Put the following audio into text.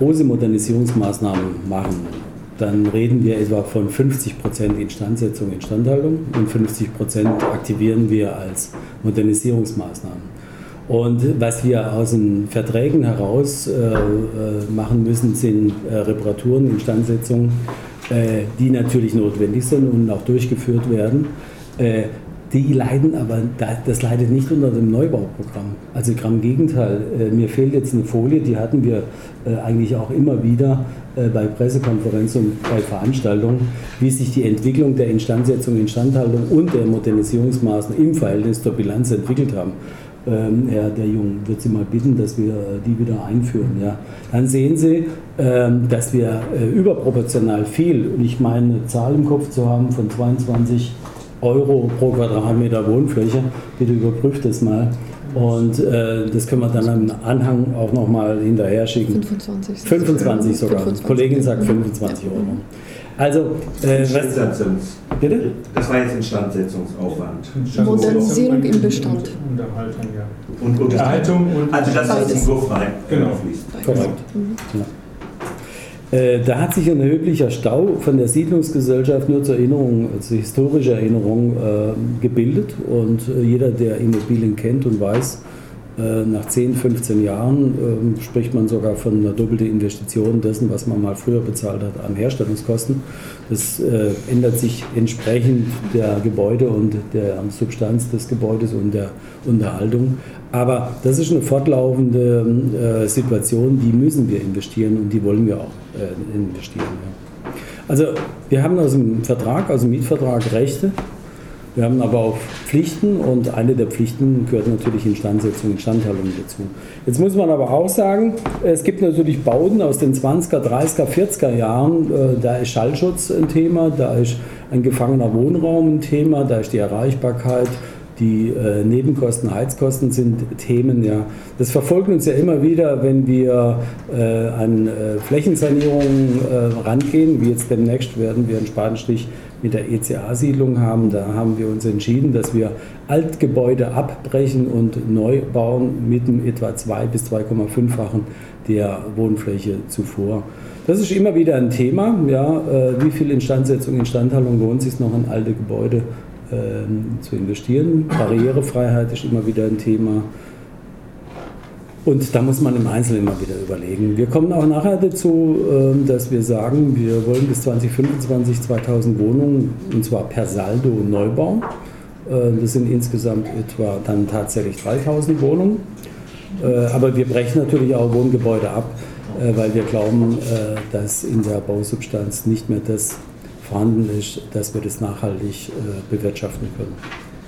große Modernisierungsmaßnahmen machen, dann reden wir etwa von 50% Instandsetzung, Instandhaltung und 50% aktivieren wir als Modernisierungsmaßnahmen. Und was wir aus den Verträgen heraus äh, äh machen müssen, sind äh, Reparaturen, Instandsetzungen, äh, die natürlich notwendig sind und auch durchgeführt werden. Äh, die leiden aber, das leidet nicht unter dem Neubauprogramm. Also im Gegenteil, äh, mir fehlt jetzt eine Folie, die hatten wir eigentlich auch immer wieder bei Pressekonferenzen und bei Veranstaltungen, wie sich die Entwicklung der Instandsetzung, Instandhaltung und der Modernisierungsmaßnahmen im Verhältnis zur Bilanz entwickelt haben ähm, Herr der Jung wird Sie mal bitten, dass wir die wieder einführen. Ja. Dann sehen Sie, ähm, dass wir äh, überproportional viel, und ich meine eine Zahl im Kopf zu haben von 22 Euro pro Quadratmeter Wohnfläche, bitte überprüft das mal. Und äh, das können wir dann am Anhang auch nochmal hinterher schicken. 25. 25 sogar. 25. Kollegin sagt 25 Euro. Also, äh, was, Bitte? Das war jetzt Instandsetzungsaufwand. Modernisierung im Bestand. Unterhaltung, ja. Und Unterhaltung und also das, was in Guff rein genau. fließt. Korrekt. Mhm. Ja. Äh, da hat sich ein erheblicher Stau von der Siedlungsgesellschaft nur zur Erinnerung, also historische Erinnerung, äh, gebildet. Und äh, jeder, der Immobilien kennt und weiß, nach 10, 15 Jahren äh, spricht man sogar von einer doppelten Investition dessen, was man mal früher bezahlt hat an Herstellungskosten. Das äh, ändert sich entsprechend der Gebäude und der Substanz des Gebäudes und der Unterhaltung. Aber das ist eine fortlaufende äh, Situation, die müssen wir investieren und die wollen wir auch äh, investieren. Also wir haben aus dem Vertrag, aus dem Mietvertrag Rechte, wir haben aber auch Pflichten und eine der Pflichten gehört natürlich Instandsetzung, Instandhaltung dazu. Jetzt muss man aber auch sagen, es gibt natürlich Bauten aus den 20er, 30er, 40er Jahren, äh, da ist Schallschutz ein Thema, da ist ein gefangener Wohnraum ein Thema, da ist die Erreichbarkeit, die äh, Nebenkosten, Heizkosten sind Themen, ja. Das verfolgt uns ja immer wieder, wenn wir äh, an äh, Flächensanierungen äh, rangehen, wie jetzt demnächst werden wir in Spatenstich mit der ECA-Siedlung haben. Da haben wir uns entschieden, dass wir Altgebäude abbrechen und neu bauen mit einem etwa 2 bis 2,5-fachen der Wohnfläche zuvor. Das ist immer wieder ein Thema. Ja, äh, wie viel Instandsetzung, Instandhaltung lohnt sich noch in alte Gebäude zu investieren? Barrierefreiheit ist immer wieder ein Thema. Und da muss man im Einzelnen immer wieder überlegen. Wir kommen auch nachher dazu, ähm, dass wir sagen, wir wollen bis 2025 2000 Wohnungen, und zwar per Saldo neu bauen. Äh, das sind insgesamt etwa dann tatsächlich 3000 Wohnungen. Äh, aber wir brechen natürlich auch Wohngebäude ab, äh, weil wir glauben, dass in der Bausubstanz nicht mehr das vorhanden ist, dass wir das nachhaltig bewirtschaften können.